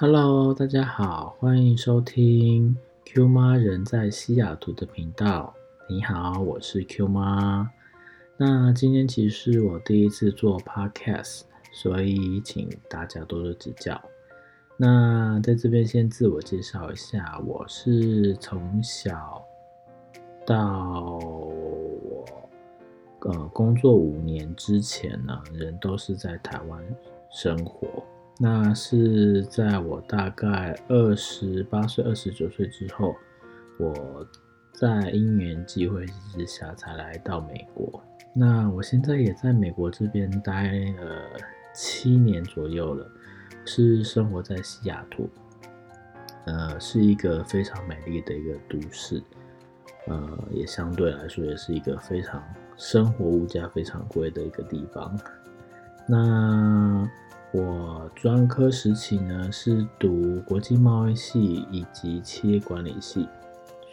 Hello，大家好，欢迎收听 Q 妈人在西雅图的频道。你好，我是 Q 妈。那今天其实我第一次做 Podcast，所以请大家多多指教。那在这边先自我介绍一下，我是从小到我呃工作五年之前呢，人都是在台湾生活。那是在我大概二十八岁、二十九岁之后，我在因缘际会之下才来到美国。那我现在也在美国这边待了七年左右了，是生活在西雅图，呃，是一个非常美丽的一个都市，呃，也相对来说也是一个非常生活物价非常贵的一个地方。那我专科时期呢是读国际贸易系以及企业管理系，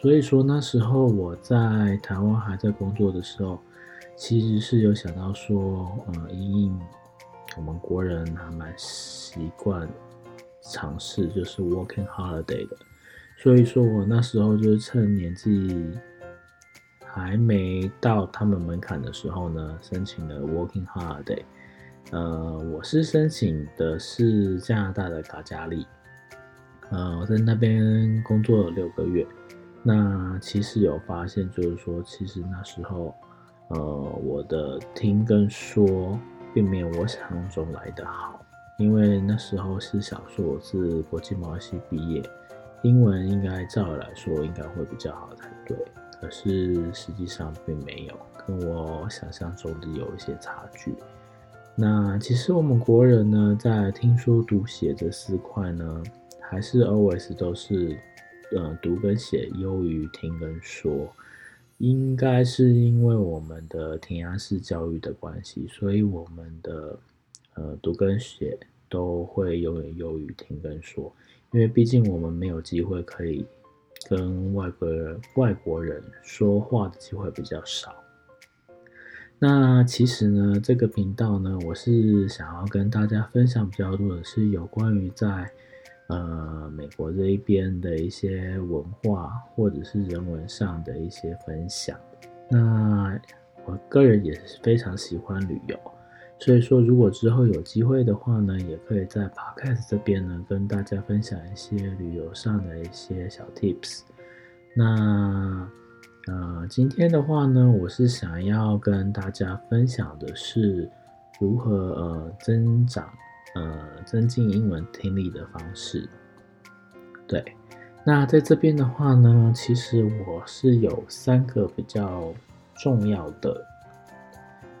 所以说那时候我在台湾还在工作的时候，其实是有想到说，呃，因应我们国人还蛮习惯尝试就是 working holiday 的，所以说我那时候就是趁年纪还没到他们门槛的时候呢，申请了 working holiday。呃，我是申请的是加拿大的卡加利，呃，我在那边工作了六个月。那其实有发现，就是说，其实那时候，呃，我的听跟说并没有我想象中来的好，因为那时候是想说我是国际贸易系毕业，英文应该照理来说应该会比较好才对，可是实际上并没有，跟我想象中的有一些差距。那其实我们国人呢，在听说读写这四块呢，还是 always 都是，呃，读跟写优于听跟说，应该是因为我们的填鸭式教育的关系，所以我们的呃读跟写都会永远优于听跟说，因为毕竟我们没有机会可以跟外国人外国人说话的机会比较少。那其实呢，这个频道呢，我是想要跟大家分享比较多的是有关于在呃美国这一边的一些文化或者是人文上的一些分享。那我个人也是非常喜欢旅游，所以说如果之后有机会的话呢，也可以在 Podcast 这边呢跟大家分享一些旅游上的一些小 Tips。那。那，今天的话呢，我是想要跟大家分享的是如何呃增长呃增进英文听力的方式。对，那在这边的话呢，其实我是有三个比较重要的，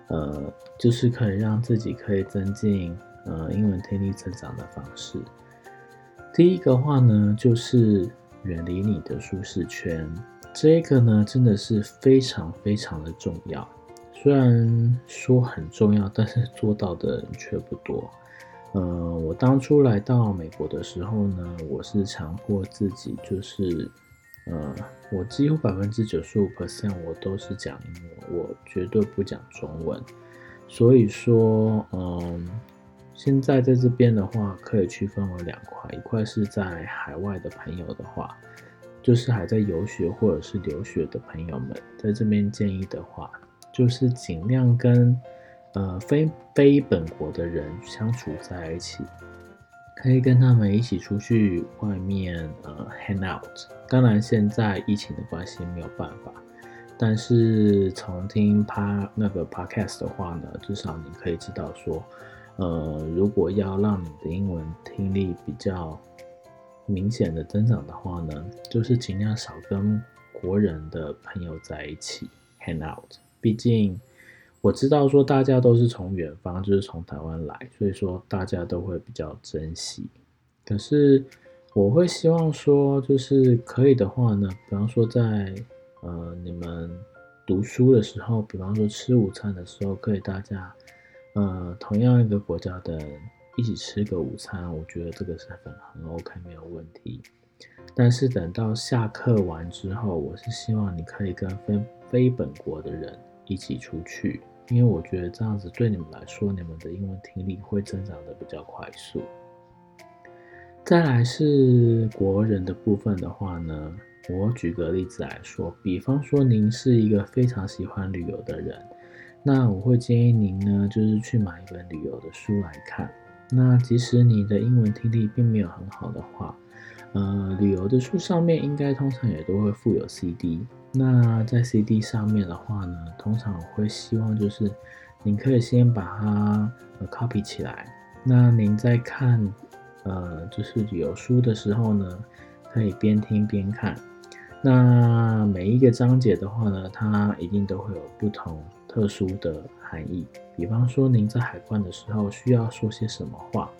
呃，就是可以让自己可以增进呃英文听力增长的方式。第一个话呢，就是远离你的舒适圈。这个呢，真的是非常非常的重要。虽然说很重要，但是做到的人却不多。呃，我当初来到美国的时候呢，我是强迫自己，就是，呃，我几乎百分之九十五 percent 我都是讲英文，我绝对不讲中文。所以说，嗯，现在在这边的话，可以区分为两块，一块是在海外的朋友的话。就是还在游学或者是留学的朋友们，在这边建议的话，就是尽量跟呃非非本国的人相处在一起，可以跟他们一起出去外面呃 hang out。当然现在疫情的关系没有办法，但是从听他那个 podcast 的话呢，至少你可以知道说，呃，如果要让你的英文听力比较。明显的增长的话呢，就是尽量少跟国人的朋友在一起 hang out。毕竟我知道说大家都是从远方，就是从台湾来，所以说大家都会比较珍惜。可是我会希望说，就是可以的话呢，比方说在呃你们读书的时候，比方说吃午餐的时候，可以大家呃同样一个国家的。一起吃个午餐，我觉得这个是很很 OK，没有问题。但是等到下课完之后，我是希望你可以跟非非本国的人一起出去，因为我觉得这样子对你们来说，你们的英文听力会增长的比较快速。再来是国人的部分的话呢，我举个例子来说，比方说您是一个非常喜欢旅游的人，那我会建议您呢，就是去买一本旅游的书来看。那即使你的英文听力并没有很好的话，呃，旅游的书上面应该通常也都会附有 CD。那在 CD 上面的话呢，通常会希望就是您可以先把它呃 copy 起来。那您在看呃就是旅游书的时候呢，可以边听边看。那每一个章节的话呢，它一定都会有不同特殊的含义。比方说，您在海关的时候需要说些什么话，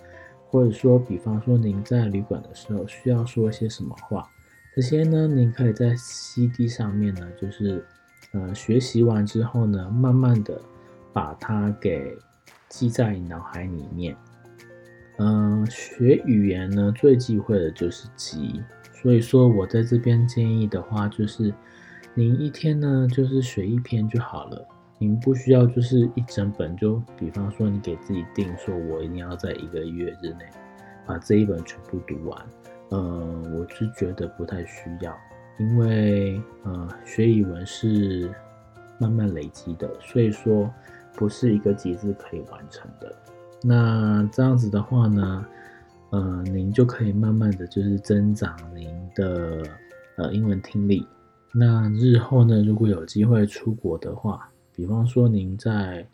或者说，比方说您在旅馆的时候需要说些什么话，这些呢，您可以在 CD 上面呢，就是呃学习完之后呢，慢慢的把它给记在脑海里面。嗯，学语言呢最忌讳的就是记，所以说我在这边建议的话，就是您一天呢就是学一篇就好了。您不需要就是一整本，就比方说你给自己定说，我一定要在一个月之内把这一本全部读完。呃，我是觉得不太需要，因为呃学语文是慢慢累积的，所以说不是一个节字可以完成的。那这样子的话呢，呃，您就可以慢慢的就是增长您的呃英文听力。那日后呢，如果有机会出国的话，比方说，您在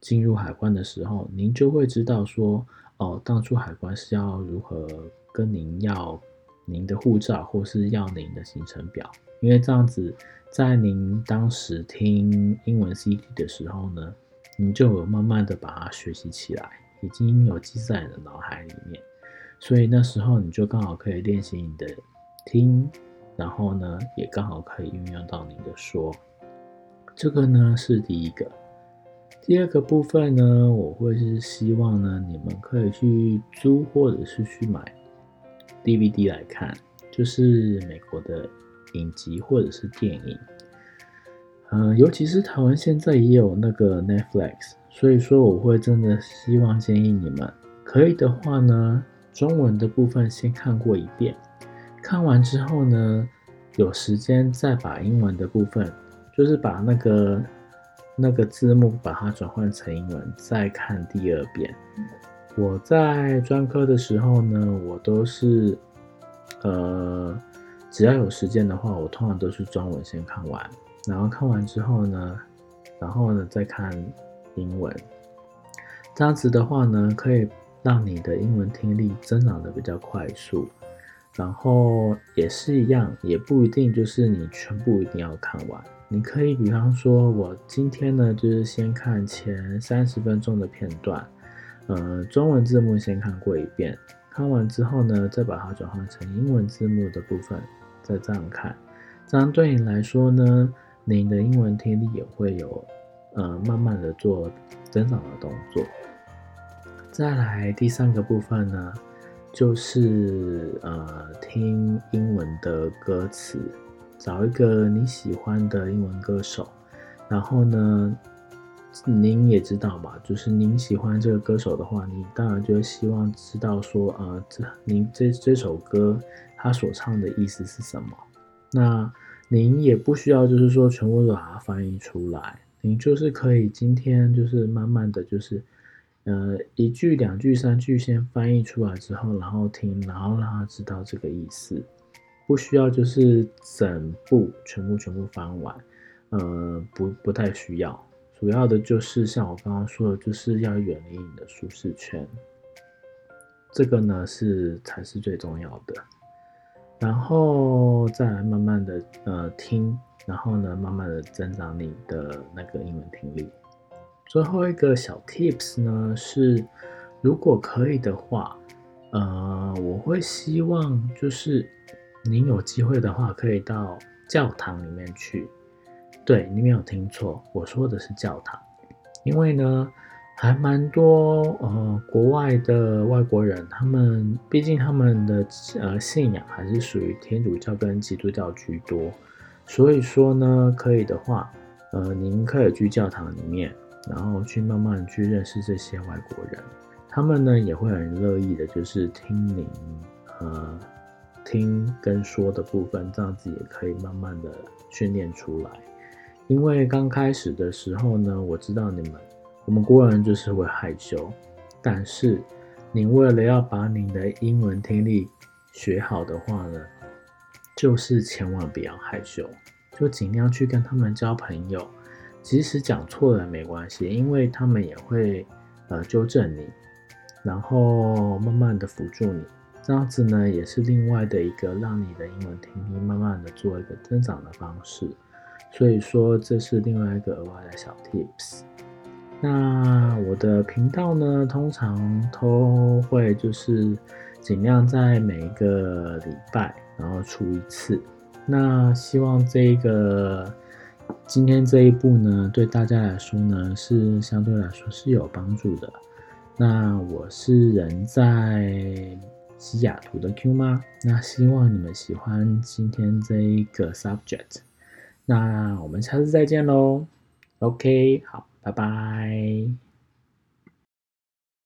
进入海关的时候，您就会知道说，哦，当初海关是要如何跟您要您的护照，或是要您的行程表。因为这样子，在您当时听英文 CD 的时候呢，您就有慢慢的把它学习起来，已经有记在你的脑海里面。所以那时候你就刚好可以练习你的听，然后呢，也刚好可以运用到你的说。这个呢是第一个，第二个部分呢，我会是希望呢，你们可以去租或者是去买 DVD 来看，就是美国的影集或者是电影，嗯，尤其是台湾现在也有那个 Netflix，所以说我会真的希望建议你们，可以的话呢，中文的部分先看过一遍，看完之后呢，有时间再把英文的部分。就是把那个那个字幕把它转换成英文，再看第二遍。我在专科的时候呢，我都是呃，只要有时间的话，我通常都是中文先看完，然后看完之后呢，然后呢再看英文。这样子的话呢，可以让你的英文听力增长的比较快速。然后也是一样，也不一定就是你全部一定要看完。你可以比方说，我今天呢，就是先看前三十分钟的片段，呃，中文字幕先看过一遍，看完之后呢，再把它转换成英文字幕的部分，再这样看，这样对你来说呢，你的英文听力也会有，呃，慢慢的做增长的动作。再来第三个部分呢，就是呃，听英文的歌词。找一个你喜欢的英文歌手，然后呢，您也知道嘛，就是您喜欢这个歌手的话，你当然就希望知道说，呃，这您这这首歌他所唱的意思是什么。那您也不需要就是说全部都把它翻译出来，您就是可以今天就是慢慢的就是，呃，一句两句三句先翻译出来之后，然后听，然后让他知道这个意思。不需要就是整部全部全部翻完，呃，不不太需要。主要的就是像我刚刚说的，就是要远离你的舒适圈，这个呢是才是最重要的。然后再来慢慢的呃听，然后呢慢慢的增长你的那个英文听力。最后一个小 tips 呢是，如果可以的话，呃，我会希望就是。您有机会的话，可以到教堂里面去。对，你没有听错，我说的是教堂。因为呢，还蛮多呃国外的外国人，他们毕竟他们的呃信仰还是属于天主教跟基督教居多，所以说呢，可以的话，呃，您可以去教堂里面，然后去慢慢去认识这些外国人，他们呢也会很乐意的，就是听您。呃听跟说的部分，这样子也可以慢慢的训练出来。因为刚开始的时候呢，我知道你们我们国人就是会害羞，但是你为了要把你的英文听力学好的话呢，就是千万不要害羞，就尽量去跟他们交朋友。即使讲错了没关系，因为他们也会呃纠正你，然后慢慢的辅助你，这样子呢也是另外的一个让你的英文听力慢慢的做一个增长的方式。所以说这是另外一个额外的小 tips。那我的频道呢，通常都会就是尽量在每一个礼拜然后出一次。那希望这个。今天这一步呢，对大家来说呢，是相对来说是有帮助的。那我是人在西雅图的 Q 吗，那希望你们喜欢今天这一个 subject。那我们下次再见喽。OK，好，拜拜。